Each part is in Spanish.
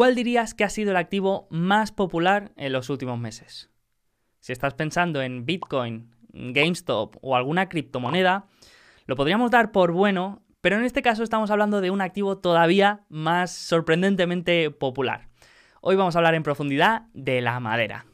¿cuál dirías que ha sido el activo más popular en los últimos meses? Si estás pensando en Bitcoin, GameStop o alguna criptomoneda, lo podríamos dar por bueno, pero en este caso estamos hablando de un activo todavía más sorprendentemente popular. Hoy vamos a hablar en profundidad de la madera.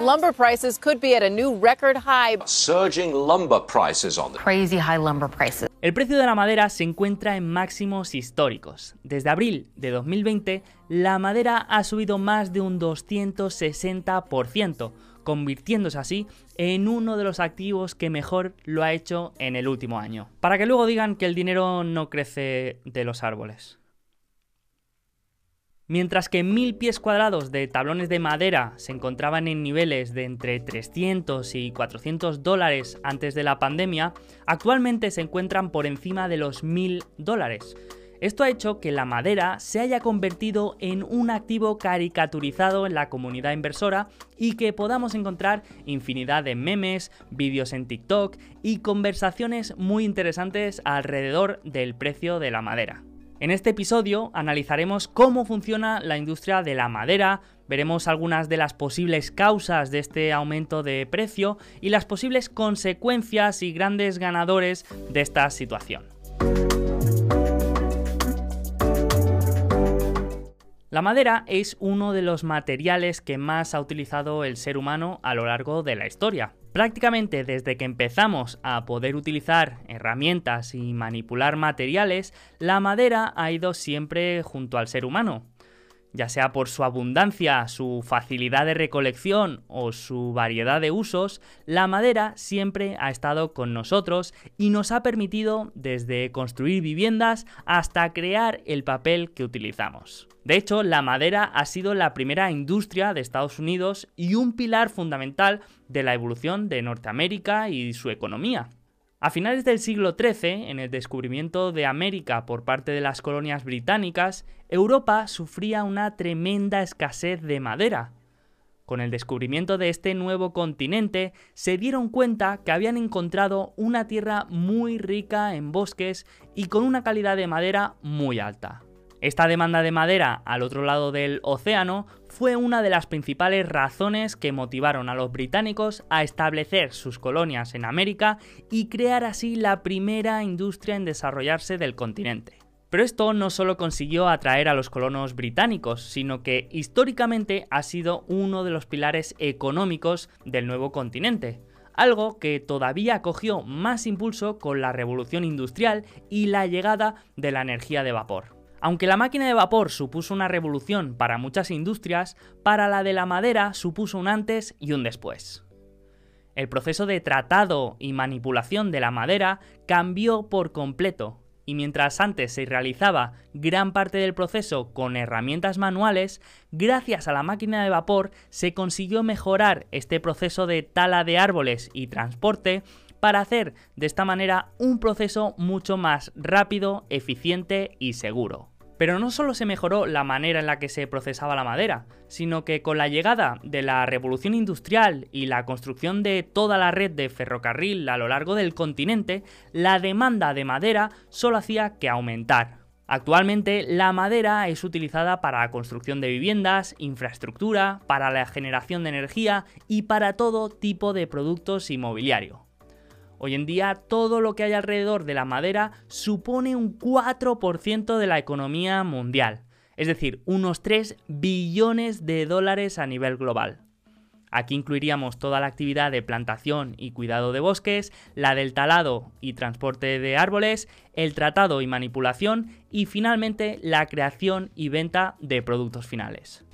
Lumber prices could be at a new record high. Surging lumber prices on the crazy high lumber prices. El precio de la madera se encuentra en máximos históricos. Desde abril de 2020, la madera ha subido más de un 260%, convirtiéndose así en uno de los activos que mejor lo ha hecho en el último año. Para que luego digan que el dinero no crece de los árboles. Mientras que mil pies cuadrados de tablones de madera se encontraban en niveles de entre 300 y 400 dólares antes de la pandemia, actualmente se encuentran por encima de los 1000 dólares. Esto ha hecho que la madera se haya convertido en un activo caricaturizado en la comunidad inversora y que podamos encontrar infinidad de memes, vídeos en TikTok y conversaciones muy interesantes alrededor del precio de la madera. En este episodio analizaremos cómo funciona la industria de la madera, veremos algunas de las posibles causas de este aumento de precio y las posibles consecuencias y grandes ganadores de esta situación. La madera es uno de los materiales que más ha utilizado el ser humano a lo largo de la historia. Prácticamente desde que empezamos a poder utilizar herramientas y manipular materiales, la madera ha ido siempre junto al ser humano ya sea por su abundancia, su facilidad de recolección o su variedad de usos, la madera siempre ha estado con nosotros y nos ha permitido desde construir viviendas hasta crear el papel que utilizamos. De hecho, la madera ha sido la primera industria de Estados Unidos y un pilar fundamental de la evolución de Norteamérica y su economía. A finales del siglo XIII, en el descubrimiento de América por parte de las colonias británicas, Europa sufría una tremenda escasez de madera. Con el descubrimiento de este nuevo continente, se dieron cuenta que habían encontrado una tierra muy rica en bosques y con una calidad de madera muy alta. Esta demanda de madera al otro lado del océano fue una de las principales razones que motivaron a los británicos a establecer sus colonias en América y crear así la primera industria en desarrollarse del continente. Pero esto no solo consiguió atraer a los colonos británicos, sino que históricamente ha sido uno de los pilares económicos del nuevo continente, algo que todavía cogió más impulso con la revolución industrial y la llegada de la energía de vapor. Aunque la máquina de vapor supuso una revolución para muchas industrias, para la de la madera supuso un antes y un después. El proceso de tratado y manipulación de la madera cambió por completo, y mientras antes se realizaba gran parte del proceso con herramientas manuales, gracias a la máquina de vapor se consiguió mejorar este proceso de tala de árboles y transporte para hacer de esta manera un proceso mucho más rápido, eficiente y seguro. Pero no solo se mejoró la manera en la que se procesaba la madera, sino que con la llegada de la revolución industrial y la construcción de toda la red de ferrocarril a lo largo del continente, la demanda de madera solo hacía que aumentar. Actualmente la madera es utilizada para la construcción de viviendas, infraestructura, para la generación de energía y para todo tipo de productos inmobiliario. Hoy en día todo lo que hay alrededor de la madera supone un 4% de la economía mundial, es decir, unos 3 billones de dólares a nivel global. Aquí incluiríamos toda la actividad de plantación y cuidado de bosques, la del talado y transporte de árboles, el tratado y manipulación y finalmente la creación y venta de productos finales.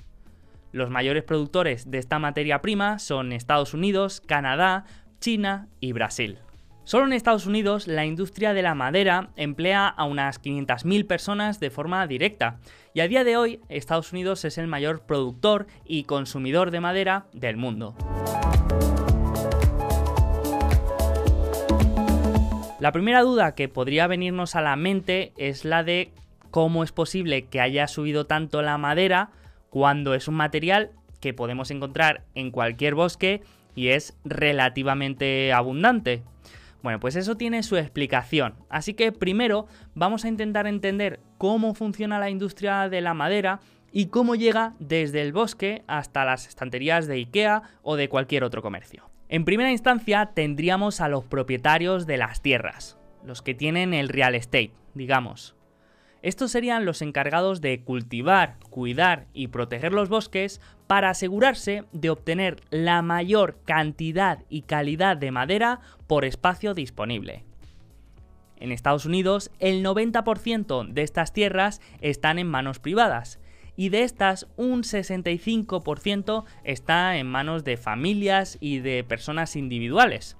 Los mayores productores de esta materia prima son Estados Unidos, Canadá, China y Brasil. Solo en Estados Unidos la industria de la madera emplea a unas 500.000 personas de forma directa y a día de hoy Estados Unidos es el mayor productor y consumidor de madera del mundo. La primera duda que podría venirnos a la mente es la de cómo es posible que haya subido tanto la madera cuando es un material que podemos encontrar en cualquier bosque y es relativamente abundante. Bueno, pues eso tiene su explicación. Así que primero vamos a intentar entender cómo funciona la industria de la madera y cómo llega desde el bosque hasta las estanterías de IKEA o de cualquier otro comercio. En primera instancia tendríamos a los propietarios de las tierras, los que tienen el real estate, digamos. Estos serían los encargados de cultivar, cuidar y proteger los bosques para asegurarse de obtener la mayor cantidad y calidad de madera por espacio disponible. En Estados Unidos, el 90% de estas tierras están en manos privadas y de estas un 65% está en manos de familias y de personas individuales.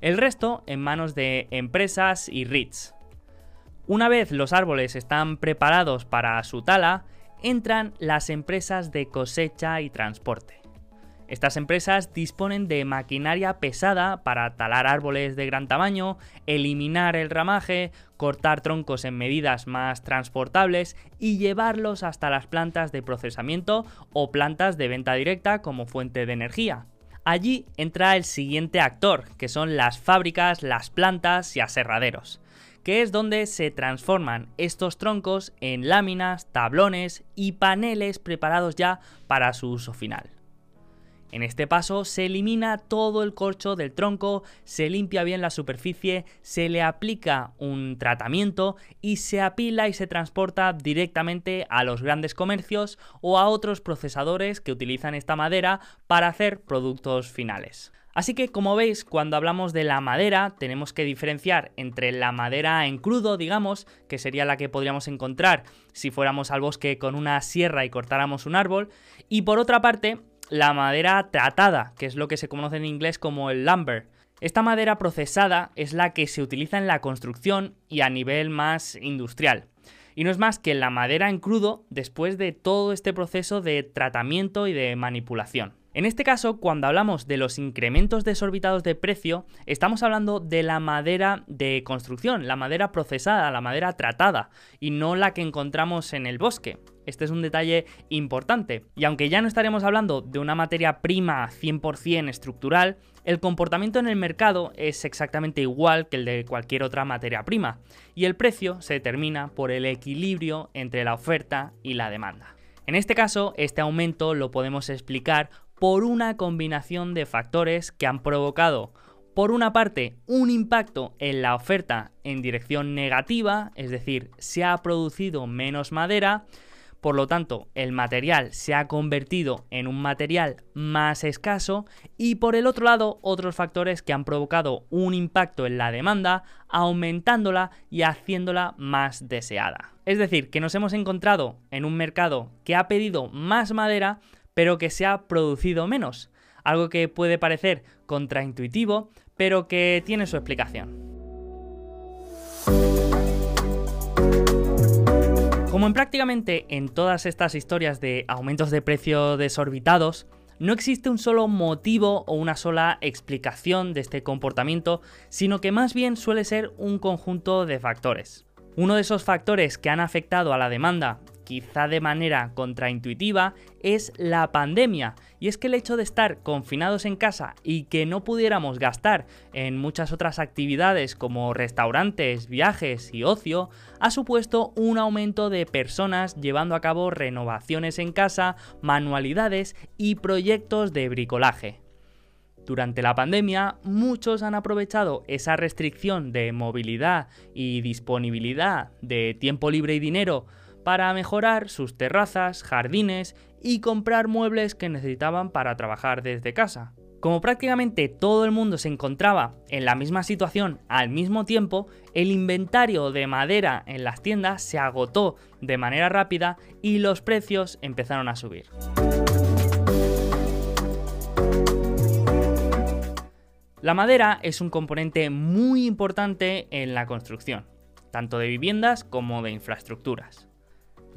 El resto en manos de empresas y REITs. Una vez los árboles están preparados para su tala, entran las empresas de cosecha y transporte. Estas empresas disponen de maquinaria pesada para talar árboles de gran tamaño, eliminar el ramaje, cortar troncos en medidas más transportables y llevarlos hasta las plantas de procesamiento o plantas de venta directa como fuente de energía. Allí entra el siguiente actor, que son las fábricas, las plantas y aserraderos que es donde se transforman estos troncos en láminas, tablones y paneles preparados ya para su uso final. En este paso se elimina todo el corcho del tronco, se limpia bien la superficie, se le aplica un tratamiento y se apila y se transporta directamente a los grandes comercios o a otros procesadores que utilizan esta madera para hacer productos finales. Así que como veis, cuando hablamos de la madera, tenemos que diferenciar entre la madera en crudo, digamos, que sería la que podríamos encontrar si fuéramos al bosque con una sierra y cortáramos un árbol, y por otra parte, la madera tratada, que es lo que se conoce en inglés como el lumber. Esta madera procesada es la que se utiliza en la construcción y a nivel más industrial. Y no es más que la madera en crudo después de todo este proceso de tratamiento y de manipulación. En este caso, cuando hablamos de los incrementos desorbitados de precio, estamos hablando de la madera de construcción, la madera procesada, la madera tratada, y no la que encontramos en el bosque. Este es un detalle importante. Y aunque ya no estaremos hablando de una materia prima 100% estructural, el comportamiento en el mercado es exactamente igual que el de cualquier otra materia prima, y el precio se determina por el equilibrio entre la oferta y la demanda. En este caso, este aumento lo podemos explicar por una combinación de factores que han provocado, por una parte, un impacto en la oferta en dirección negativa, es decir, se ha producido menos madera, por lo tanto, el material se ha convertido en un material más escaso y por el otro lado, otros factores que han provocado un impacto en la demanda, aumentándola y haciéndola más deseada. Es decir, que nos hemos encontrado en un mercado que ha pedido más madera, pero que se ha producido menos. Algo que puede parecer contraintuitivo, pero que tiene su explicación. Como en prácticamente en todas estas historias de aumentos de precio desorbitados, no existe un solo motivo o una sola explicación de este comportamiento, sino que más bien suele ser un conjunto de factores. Uno de esos factores que han afectado a la demanda quizá de manera contraintuitiva, es la pandemia. Y es que el hecho de estar confinados en casa y que no pudiéramos gastar en muchas otras actividades como restaurantes, viajes y ocio, ha supuesto un aumento de personas llevando a cabo renovaciones en casa, manualidades y proyectos de bricolaje. Durante la pandemia, muchos han aprovechado esa restricción de movilidad y disponibilidad de tiempo libre y dinero para mejorar sus terrazas, jardines y comprar muebles que necesitaban para trabajar desde casa. Como prácticamente todo el mundo se encontraba en la misma situación al mismo tiempo, el inventario de madera en las tiendas se agotó de manera rápida y los precios empezaron a subir. La madera es un componente muy importante en la construcción, tanto de viviendas como de infraestructuras.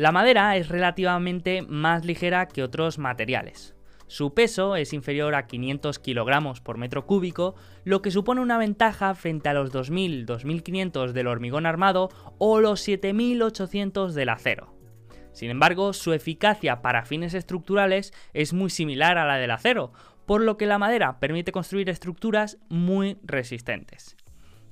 La madera es relativamente más ligera que otros materiales. Su peso es inferior a 500 kilogramos por metro cúbico, lo que supone una ventaja frente a los 2.000-2.500 del hormigón armado o los 7.800 del acero. Sin embargo, su eficacia para fines estructurales es muy similar a la del acero, por lo que la madera permite construir estructuras muy resistentes.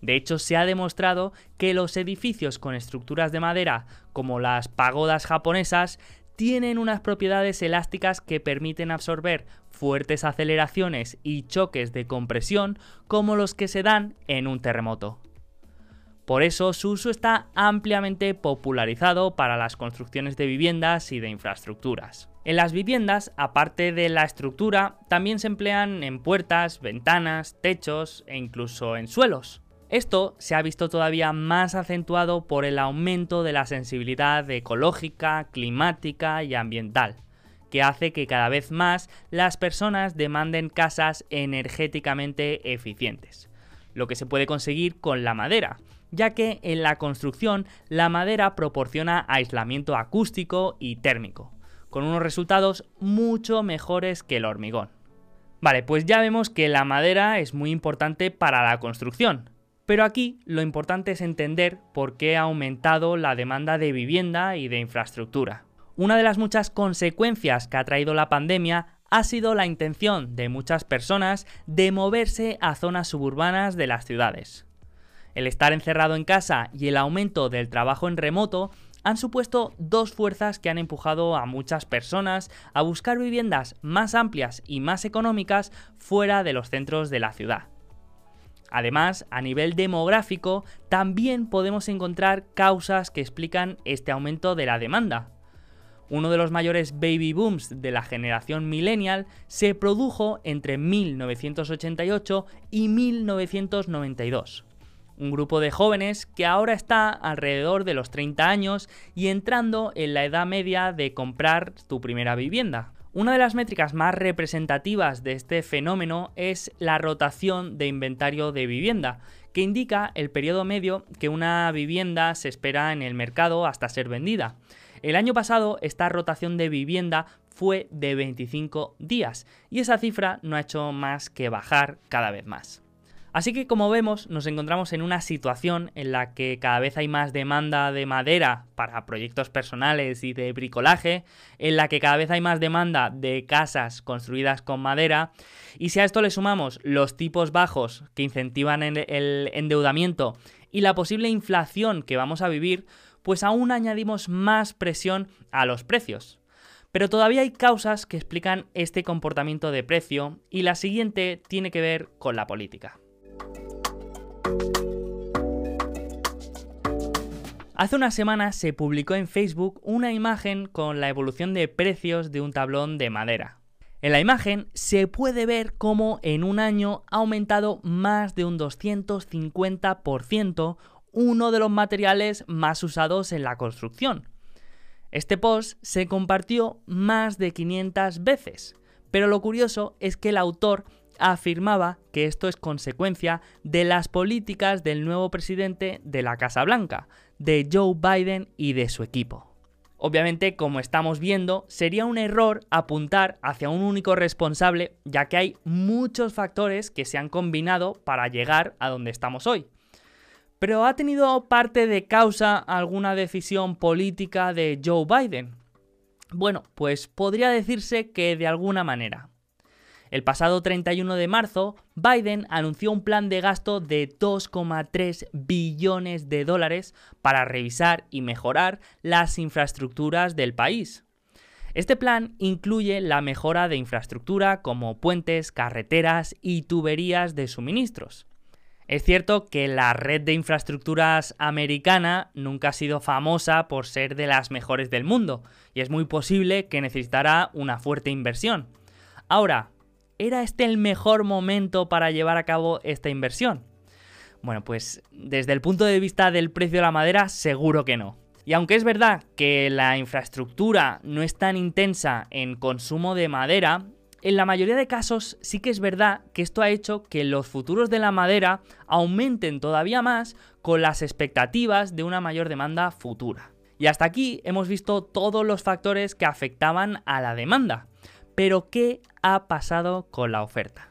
De hecho, se ha demostrado que los edificios con estructuras de madera, como las pagodas japonesas, tienen unas propiedades elásticas que permiten absorber fuertes aceleraciones y choques de compresión como los que se dan en un terremoto. Por eso su uso está ampliamente popularizado para las construcciones de viviendas y de infraestructuras. En las viviendas, aparte de la estructura, también se emplean en puertas, ventanas, techos e incluso en suelos. Esto se ha visto todavía más acentuado por el aumento de la sensibilidad ecológica, climática y ambiental, que hace que cada vez más las personas demanden casas energéticamente eficientes, lo que se puede conseguir con la madera, ya que en la construcción la madera proporciona aislamiento acústico y térmico, con unos resultados mucho mejores que el hormigón. Vale, pues ya vemos que la madera es muy importante para la construcción, pero aquí lo importante es entender por qué ha aumentado la demanda de vivienda y de infraestructura. Una de las muchas consecuencias que ha traído la pandemia ha sido la intención de muchas personas de moverse a zonas suburbanas de las ciudades. El estar encerrado en casa y el aumento del trabajo en remoto han supuesto dos fuerzas que han empujado a muchas personas a buscar viviendas más amplias y más económicas fuera de los centros de la ciudad. Además, a nivel demográfico, también podemos encontrar causas que explican este aumento de la demanda. Uno de los mayores baby booms de la generación millennial se produjo entre 1988 y 1992. Un grupo de jóvenes que ahora está alrededor de los 30 años y entrando en la edad media de comprar tu primera vivienda. Una de las métricas más representativas de este fenómeno es la rotación de inventario de vivienda, que indica el periodo medio que una vivienda se espera en el mercado hasta ser vendida. El año pasado esta rotación de vivienda fue de 25 días y esa cifra no ha hecho más que bajar cada vez más. Así que como vemos nos encontramos en una situación en la que cada vez hay más demanda de madera para proyectos personales y de bricolaje, en la que cada vez hay más demanda de casas construidas con madera y si a esto le sumamos los tipos bajos que incentivan el endeudamiento y la posible inflación que vamos a vivir, pues aún añadimos más presión a los precios. Pero todavía hay causas que explican este comportamiento de precio y la siguiente tiene que ver con la política. Hace unas semanas se publicó en Facebook una imagen con la evolución de precios de un tablón de madera. En la imagen se puede ver cómo en un año ha aumentado más de un 250% uno de los materiales más usados en la construcción. Este post se compartió más de 500 veces, pero lo curioso es que el autor afirmaba que esto es consecuencia de las políticas del nuevo presidente de la Casa Blanca, de Joe Biden y de su equipo. Obviamente, como estamos viendo, sería un error apuntar hacia un único responsable, ya que hay muchos factores que se han combinado para llegar a donde estamos hoy. Pero ¿ha tenido parte de causa alguna decisión política de Joe Biden? Bueno, pues podría decirse que de alguna manera. El pasado 31 de marzo, Biden anunció un plan de gasto de 2,3 billones de dólares para revisar y mejorar las infraestructuras del país. Este plan incluye la mejora de infraestructura como puentes, carreteras y tuberías de suministros. Es cierto que la red de infraestructuras americana nunca ha sido famosa por ser de las mejores del mundo, y es muy posible que necesitará una fuerte inversión. Ahora, ¿Era este el mejor momento para llevar a cabo esta inversión? Bueno, pues desde el punto de vista del precio de la madera, seguro que no. Y aunque es verdad que la infraestructura no es tan intensa en consumo de madera, en la mayoría de casos sí que es verdad que esto ha hecho que los futuros de la madera aumenten todavía más con las expectativas de una mayor demanda futura. Y hasta aquí hemos visto todos los factores que afectaban a la demanda. Pero ¿qué ha pasado con la oferta?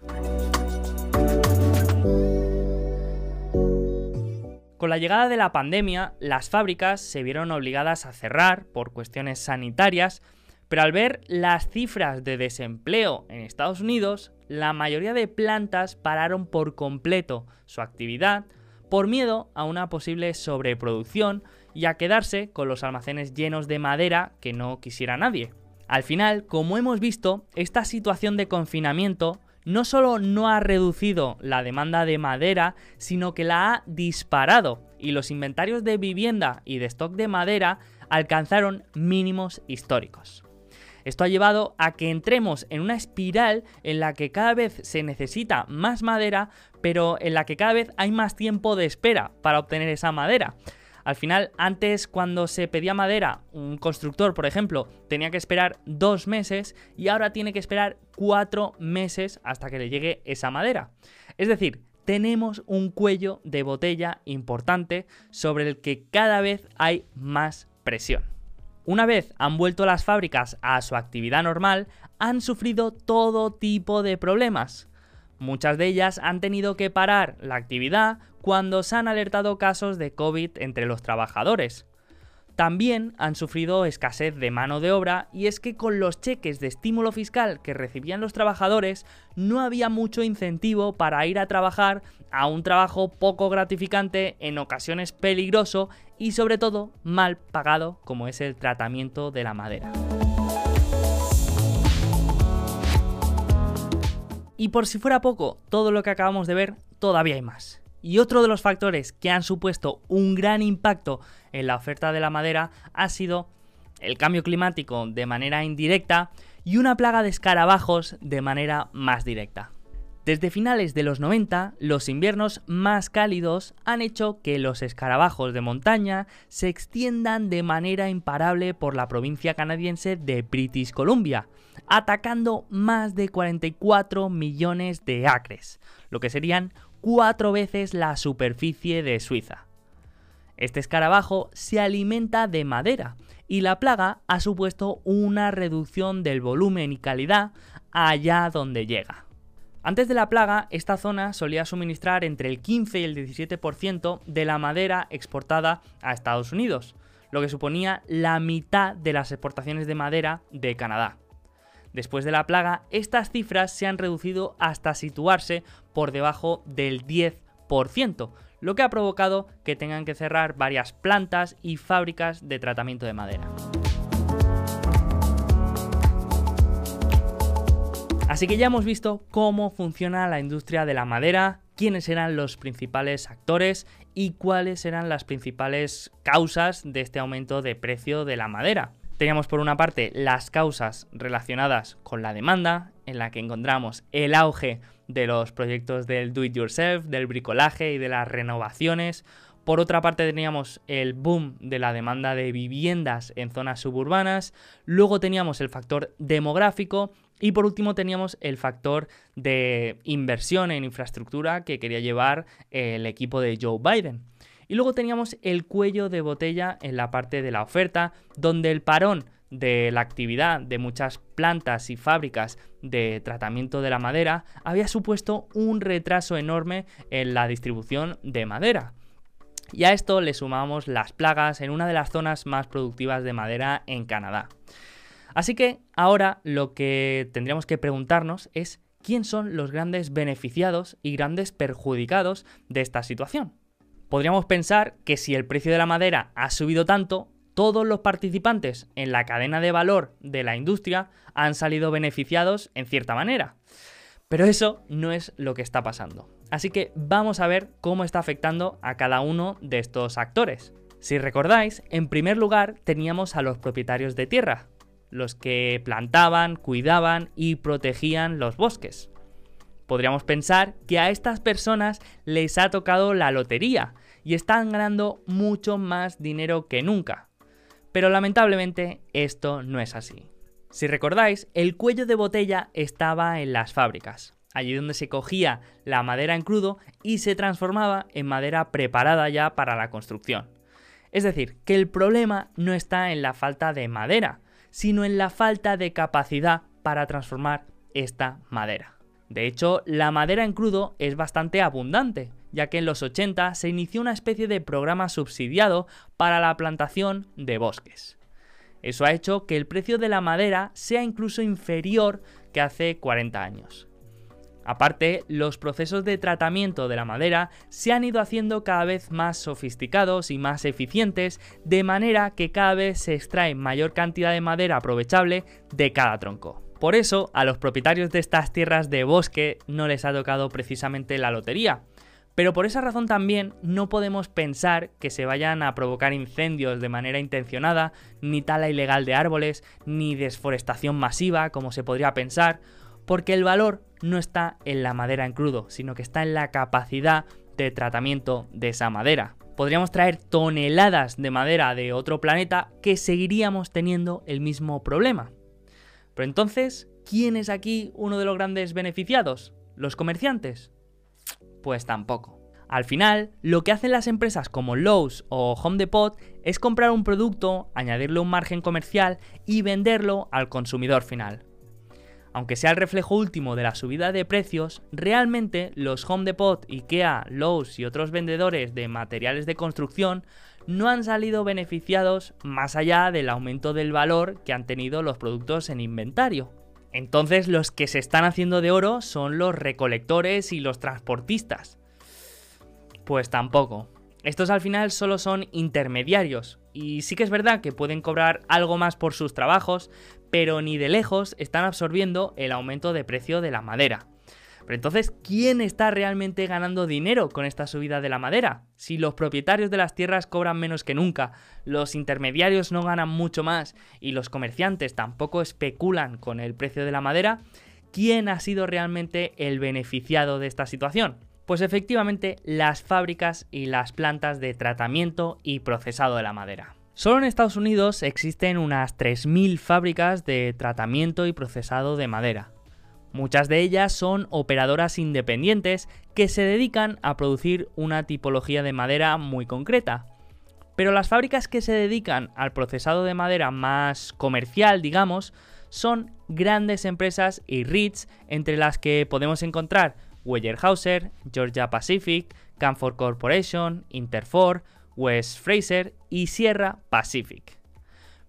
Con la llegada de la pandemia, las fábricas se vieron obligadas a cerrar por cuestiones sanitarias, pero al ver las cifras de desempleo en Estados Unidos, la mayoría de plantas pararon por completo su actividad por miedo a una posible sobreproducción y a quedarse con los almacenes llenos de madera que no quisiera nadie. Al final, como hemos visto, esta situación de confinamiento no solo no ha reducido la demanda de madera, sino que la ha disparado y los inventarios de vivienda y de stock de madera alcanzaron mínimos históricos. Esto ha llevado a que entremos en una espiral en la que cada vez se necesita más madera, pero en la que cada vez hay más tiempo de espera para obtener esa madera. Al final, antes cuando se pedía madera, un constructor, por ejemplo, tenía que esperar dos meses y ahora tiene que esperar cuatro meses hasta que le llegue esa madera. Es decir, tenemos un cuello de botella importante sobre el que cada vez hay más presión. Una vez han vuelto las fábricas a su actividad normal, han sufrido todo tipo de problemas. Muchas de ellas han tenido que parar la actividad cuando se han alertado casos de COVID entre los trabajadores. También han sufrido escasez de mano de obra y es que con los cheques de estímulo fiscal que recibían los trabajadores no había mucho incentivo para ir a trabajar a un trabajo poco gratificante, en ocasiones peligroso y sobre todo mal pagado como es el tratamiento de la madera. Y por si fuera poco, todo lo que acabamos de ver, todavía hay más. Y otro de los factores que han supuesto un gran impacto en la oferta de la madera ha sido el cambio climático de manera indirecta y una plaga de escarabajos de manera más directa. Desde finales de los 90, los inviernos más cálidos han hecho que los escarabajos de montaña se extiendan de manera imparable por la provincia canadiense de British Columbia, atacando más de 44 millones de acres, lo que serían cuatro veces la superficie de Suiza. Este escarabajo se alimenta de madera y la plaga ha supuesto una reducción del volumen y calidad allá donde llega. Antes de la plaga, esta zona solía suministrar entre el 15 y el 17% de la madera exportada a Estados Unidos, lo que suponía la mitad de las exportaciones de madera de Canadá. Después de la plaga, estas cifras se han reducido hasta situarse por debajo del 10%, lo que ha provocado que tengan que cerrar varias plantas y fábricas de tratamiento de madera. Así que ya hemos visto cómo funciona la industria de la madera, quiénes eran los principales actores y cuáles eran las principales causas de este aumento de precio de la madera. Teníamos por una parte las causas relacionadas con la demanda, en la que encontramos el auge de los proyectos del do it yourself, del bricolaje y de las renovaciones. Por otra parte teníamos el boom de la demanda de viviendas en zonas suburbanas. Luego teníamos el factor demográfico y por último teníamos el factor de inversión en infraestructura que quería llevar el equipo de Joe Biden. Y luego teníamos el cuello de botella en la parte de la oferta, donde el parón de la actividad de muchas plantas y fábricas de tratamiento de la madera había supuesto un retraso enorme en la distribución de madera. Y a esto le sumamos las plagas en una de las zonas más productivas de madera en Canadá. Así que ahora lo que tendríamos que preguntarnos es quién son los grandes beneficiados y grandes perjudicados de esta situación. Podríamos pensar que si el precio de la madera ha subido tanto, todos los participantes en la cadena de valor de la industria han salido beneficiados en cierta manera. Pero eso no es lo que está pasando. Así que vamos a ver cómo está afectando a cada uno de estos actores. Si recordáis, en primer lugar teníamos a los propietarios de tierra, los que plantaban, cuidaban y protegían los bosques. Podríamos pensar que a estas personas les ha tocado la lotería y están ganando mucho más dinero que nunca. Pero lamentablemente esto no es así. Si recordáis, el cuello de botella estaba en las fábricas, allí donde se cogía la madera en crudo y se transformaba en madera preparada ya para la construcción. Es decir, que el problema no está en la falta de madera, sino en la falta de capacidad para transformar esta madera. De hecho, la madera en crudo es bastante abundante, ya que en los 80 se inició una especie de programa subsidiado para la plantación de bosques. Eso ha hecho que el precio de la madera sea incluso inferior que hace 40 años. Aparte, los procesos de tratamiento de la madera se han ido haciendo cada vez más sofisticados y más eficientes, de manera que cada vez se extrae mayor cantidad de madera aprovechable de cada tronco. Por eso, a los propietarios de estas tierras de bosque no les ha tocado precisamente la lotería, pero por esa razón también no podemos pensar que se vayan a provocar incendios de manera intencionada, ni tala ilegal de árboles, ni desforestación masiva, como se podría pensar, porque el valor no está en la madera en crudo, sino que está en la capacidad de tratamiento de esa madera. Podríamos traer toneladas de madera de otro planeta que seguiríamos teniendo el mismo problema. Pero entonces, ¿quién es aquí uno de los grandes beneficiados? ¿Los comerciantes? Pues tampoco. Al final, lo que hacen las empresas como Lowe's o Home Depot es comprar un producto, añadirle un margen comercial y venderlo al consumidor final. Aunque sea el reflejo último de la subida de precios, realmente los Home Depot, IKEA, Lowe's y otros vendedores de materiales de construcción no han salido beneficiados más allá del aumento del valor que han tenido los productos en inventario. Entonces los que se están haciendo de oro son los recolectores y los transportistas. Pues tampoco. Estos al final solo son intermediarios, y sí que es verdad que pueden cobrar algo más por sus trabajos, pero ni de lejos están absorbiendo el aumento de precio de la madera. Pero entonces, ¿quién está realmente ganando dinero con esta subida de la madera? Si los propietarios de las tierras cobran menos que nunca, los intermediarios no ganan mucho más y los comerciantes tampoco especulan con el precio de la madera, ¿quién ha sido realmente el beneficiado de esta situación? Pues efectivamente las fábricas y las plantas de tratamiento y procesado de la madera. Solo en Estados Unidos existen unas 3.000 fábricas de tratamiento y procesado de madera. Muchas de ellas son operadoras independientes que se dedican a producir una tipología de madera muy concreta. Pero las fábricas que se dedican al procesado de madera más comercial, digamos, son grandes empresas y REITs entre las que podemos encontrar Weyerhaeuser, Georgia Pacific, Canfor Corporation, Interfor, West Fraser y Sierra Pacific.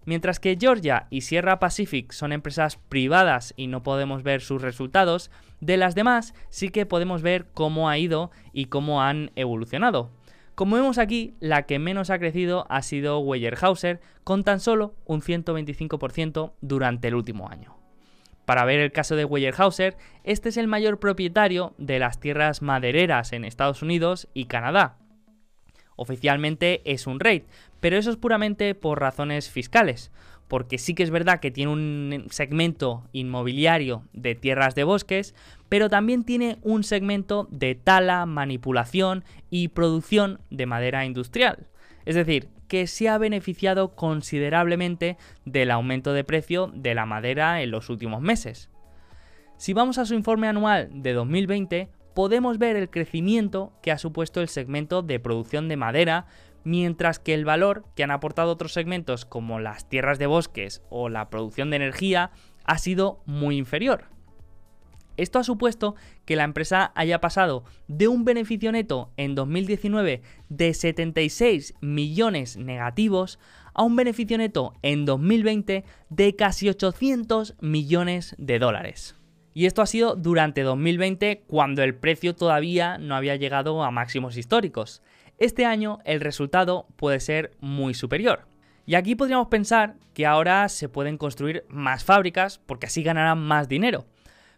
Mientras que Georgia y Sierra Pacific son empresas privadas y no podemos ver sus resultados, de las demás sí que podemos ver cómo ha ido y cómo han evolucionado. Como vemos aquí, la que menos ha crecido ha sido Weyerhaeuser, con tan solo un 125% durante el último año. Para ver el caso de Weyerhaeuser, este es el mayor propietario de las tierras madereras en Estados Unidos y Canadá, oficialmente es un REIT, pero eso es puramente por razones fiscales, porque sí que es verdad que tiene un segmento inmobiliario de tierras de bosques, pero también tiene un segmento de tala, manipulación y producción de madera industrial. Es decir, que se ha beneficiado considerablemente del aumento de precio de la madera en los últimos meses. Si vamos a su informe anual de 2020, podemos ver el crecimiento que ha supuesto el segmento de producción de madera, mientras que el valor que han aportado otros segmentos como las tierras de bosques o la producción de energía ha sido muy inferior. Esto ha supuesto que la empresa haya pasado de un beneficio neto en 2019 de 76 millones negativos a un beneficio neto en 2020 de casi 800 millones de dólares. Y esto ha sido durante 2020 cuando el precio todavía no había llegado a máximos históricos. Este año el resultado puede ser muy superior. Y aquí podríamos pensar que ahora se pueden construir más fábricas porque así ganarán más dinero.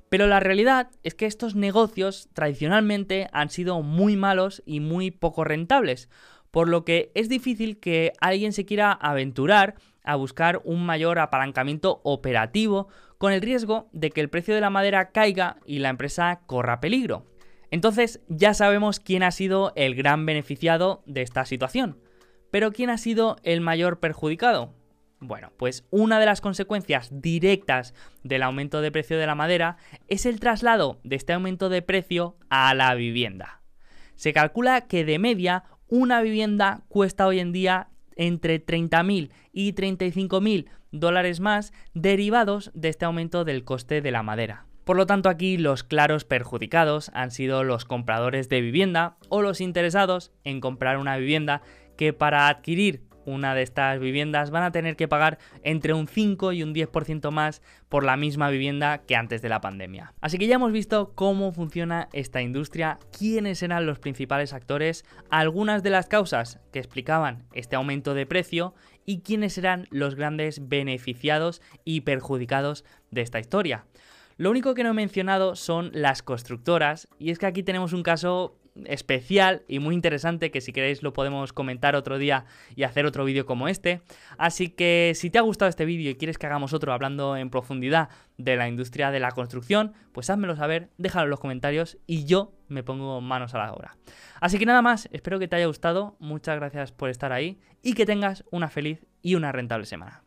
Pero la realidad es que estos negocios tradicionalmente han sido muy malos y muy poco rentables, por lo que es difícil que alguien se quiera aventurar a buscar un mayor apalancamiento operativo con el riesgo de que el precio de la madera caiga y la empresa corra peligro. Entonces ya sabemos quién ha sido el gran beneficiado de esta situación. Pero ¿quién ha sido el mayor perjudicado? Bueno, pues una de las consecuencias directas del aumento de precio de la madera es el traslado de este aumento de precio a la vivienda. Se calcula que de media una vivienda cuesta hoy en día entre 30.000 y 35.000 dólares más derivados de este aumento del coste de la madera. Por lo tanto, aquí los claros perjudicados han sido los compradores de vivienda o los interesados en comprar una vivienda que para adquirir una de estas viviendas van a tener que pagar entre un 5 y un 10% más por la misma vivienda que antes de la pandemia. Así que ya hemos visto cómo funciona esta industria, quiénes eran los principales actores, algunas de las causas que explicaban este aumento de precio y quiénes eran los grandes beneficiados y perjudicados de esta historia. Lo único que no he mencionado son las constructoras y es que aquí tenemos un caso especial y muy interesante que si queréis lo podemos comentar otro día y hacer otro vídeo como este. Así que si te ha gustado este vídeo y quieres que hagamos otro hablando en profundidad de la industria de la construcción, pues házmelo saber, déjalo en los comentarios y yo me pongo manos a la obra. Así que nada más, espero que te haya gustado, muchas gracias por estar ahí y que tengas una feliz y una rentable semana.